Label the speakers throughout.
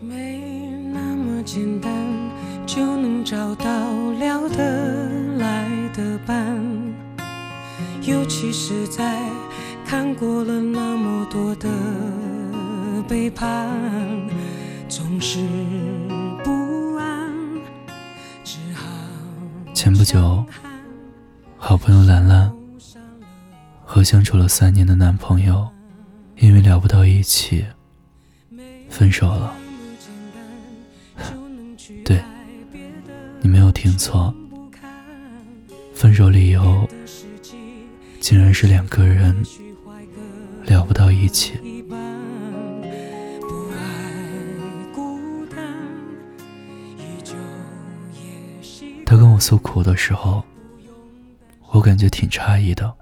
Speaker 1: 没那么简单就能找到聊得来的伴，尤其是在看过了那么多的背叛，总是不安，只好
Speaker 2: 前不久，好朋友兰兰和相处了三年的男朋友，因为聊不到一起，分手了。你没有听错，分手理由竟然是两个人聊不到一起。他跟我诉苦的时候，我感觉挺诧异的，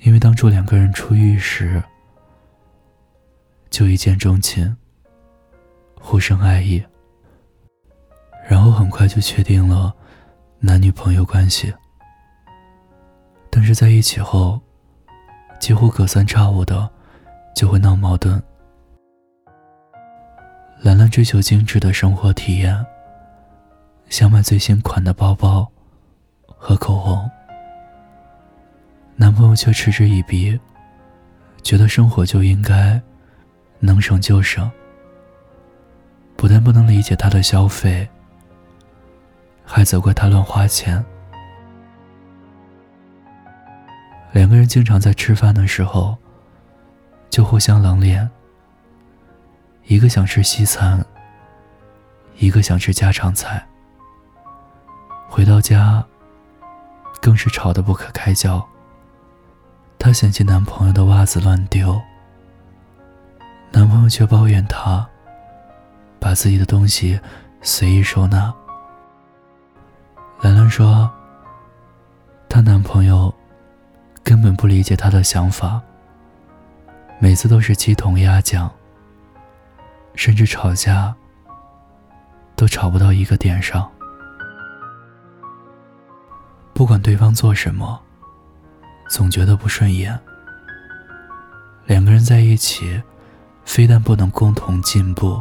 Speaker 2: 因为当初两个人初遇时就一见钟情，互生爱意，然后很快就确定了男女朋友关系。但是在一起后，几乎隔三差五的就会闹矛盾。兰兰追求精致的生活体验。想买最新款的包包和口红，男朋友却嗤之以鼻，觉得生活就应该能省就省，不但不能理解她的消费，还责怪他乱花钱。两个人经常在吃饭的时候就互相冷脸，一个想吃西餐，一个想吃家常菜。回到家，更是吵得不可开交。她嫌弃男朋友的袜子乱丢，男朋友却抱怨她把自己的东西随意收纳。兰兰说，她男朋友根本不理解她的想法，每次都是鸡同鸭讲，甚至吵架都吵不到一个点上。不管对方做什么，总觉得不顺眼。两个人在一起，非但不能共同进步，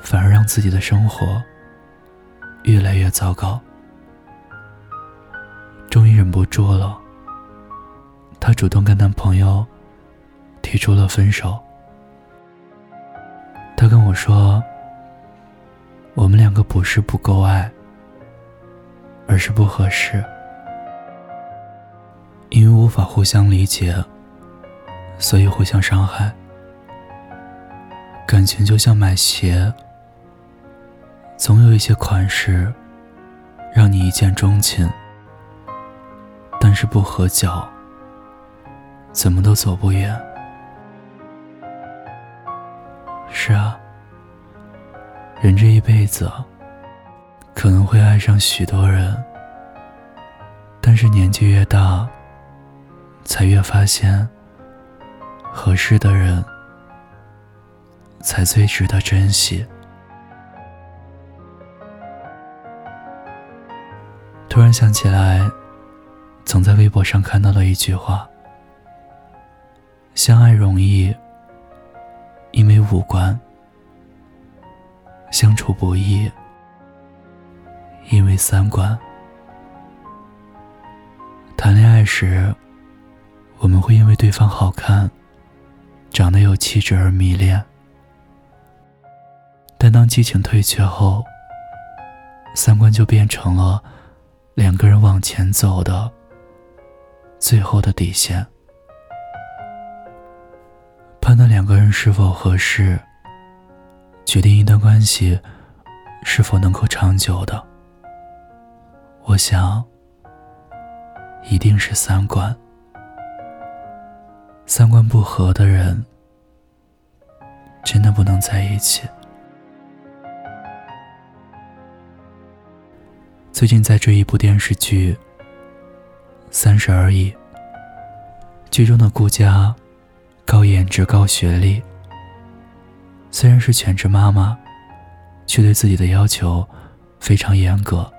Speaker 2: 反而让自己的生活越来越糟糕。终于忍不住了，她主动跟男朋友提出了分手。她跟我说：“我们两个不是不够爱。”而是不合适，因为无法互相理解，所以互相伤害。感情就像买鞋，总有一些款式让你一见钟情，但是不合脚，怎么都走不远。是啊，人这一辈子。可能会爱上许多人，但是年纪越大，才越发现，合适的人才最值得珍惜。突然想起来，曾在微博上看到了一句话：“相爱容易，因为五官；相处不易。”因为三观，谈恋爱时，我们会因为对方好看、长得有气质而迷恋，但当激情退却后，三观就变成了两个人往前走的最后的底线。判断两个人是否合适，决定一段关系是否能够长久的。我想，一定是三观。三观不合的人，真的不能在一起。最近在追一部电视剧《三十而已》，剧中的顾佳，高颜值、高学历，虽然是全职妈妈，却对自己的要求非常严格。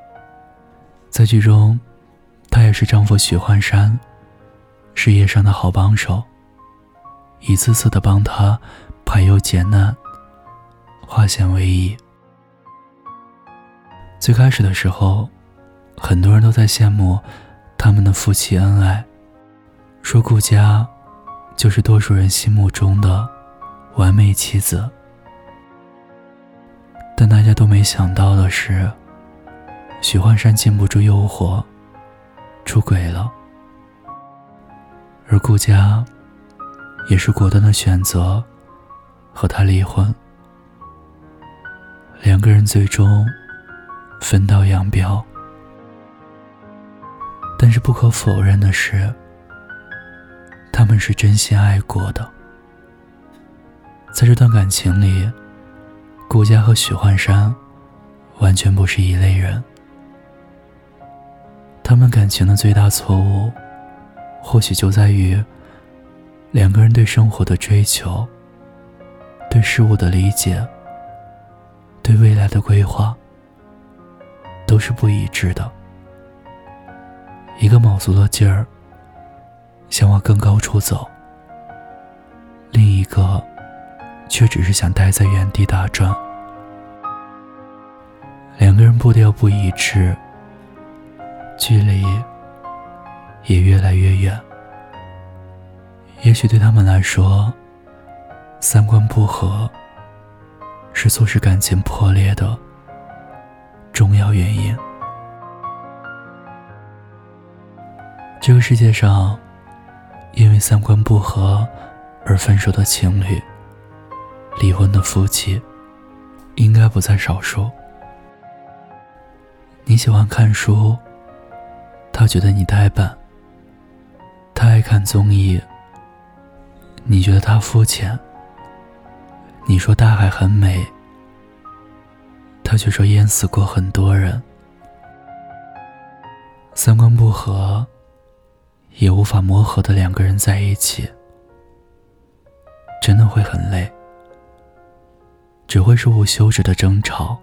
Speaker 2: 在剧中，她也是丈夫许幻山事业上的好帮手，一次次的帮他排忧解难，化险为夷。最开始的时候，很多人都在羡慕他们的夫妻恩爱，说顾佳就是多数人心目中的完美妻子。但大家都没想到的是，许幻山禁不住诱惑，出轨了，而顾佳也是果断的选择和他离婚，两个人最终分道扬镳。但是不可否认的是，他们是真心爱过的，在这段感情里。顾家和许幻山完全不是一类人。他们感情的最大错误，或许就在于两个人对生活的追求、对事物的理解、对未来的规划都是不一致的。一个卯足了劲儿想往更高处走，另一个。却只是想待在原地打转，两个人步调不一致，距离也越来越远。也许对他们来说，三观不合是促使感情破裂的重要原因。这个世界上，因为三观不合而分手的情侣。离婚的夫妻应该不在少数。你喜欢看书，他觉得你呆板；他爱看综艺，你觉得他肤浅。你说大海很美，他却说淹死过很多人。三观不合，也无法磨合的两个人在一起，真的会很累。只会是无休止的争吵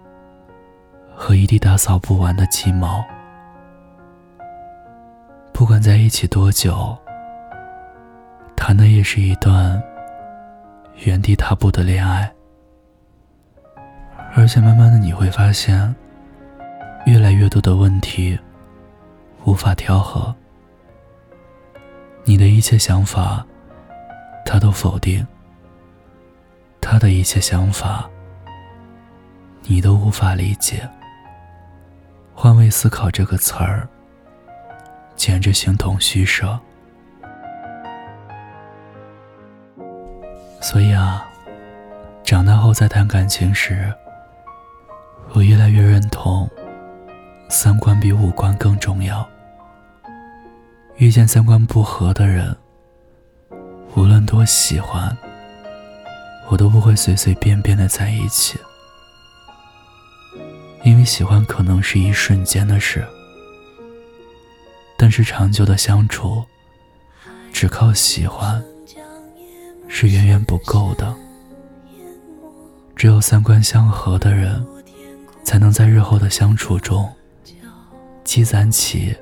Speaker 2: 和一地打扫不完的鸡毛。不管在一起多久，谈的也是一段原地踏步的恋爱。而且慢慢的你会发现，越来越多的问题无法调和。你的一切想法，他都否定；他的一切想法。你都无法理解，换位思考这个词儿，简直形同虚设。所以啊，长大后再谈感情时，我越来越认同，三观比五官更重要。遇见三观不合的人，无论多喜欢，我都不会随随便便的在一起。因为喜欢可能是一瞬间的事，但是长久的相处，只靠喜欢是远远不够的。只有三观相合的人，才能在日后的相处中积攒起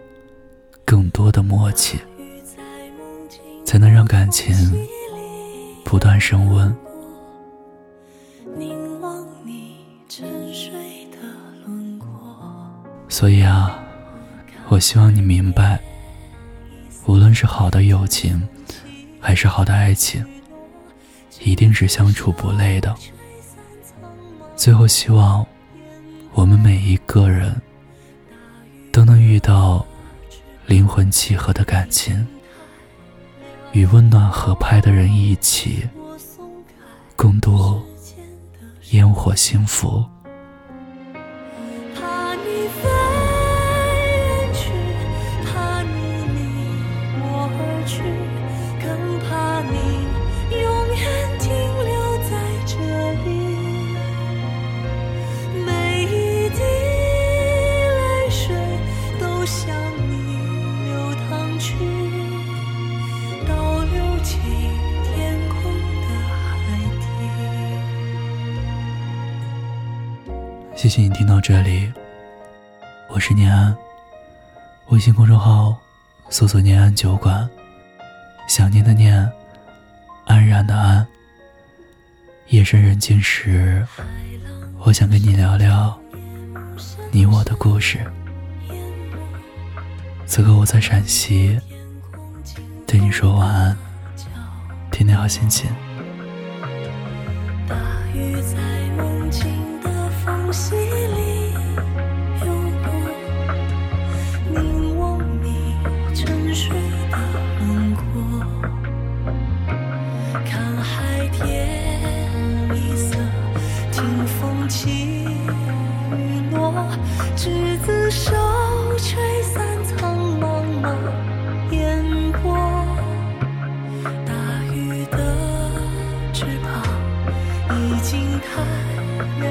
Speaker 2: 更多的默契，才能让感情不断升温。所以啊，我希望你明白，无论是好的友情，还是好的爱情，一定是相处不累的。最后，希望我们每一个人都能遇到灵魂契合的感情，与温暖合拍的人一起共度烟火幸福。谢谢你听到这里，我是念安。微信公众号搜索“念安酒馆”，想念的念，安然的安。夜深人静时，我想跟你聊聊你我的故事。此刻我在陕西，对你说晚安，天天好心情。
Speaker 1: 大雨在的缝隙里流过，凝望你沉睡的轮廓，看海天一色，听风起雨落，执子手，吹散苍茫茫烟波。大雨的翅膀已经太辽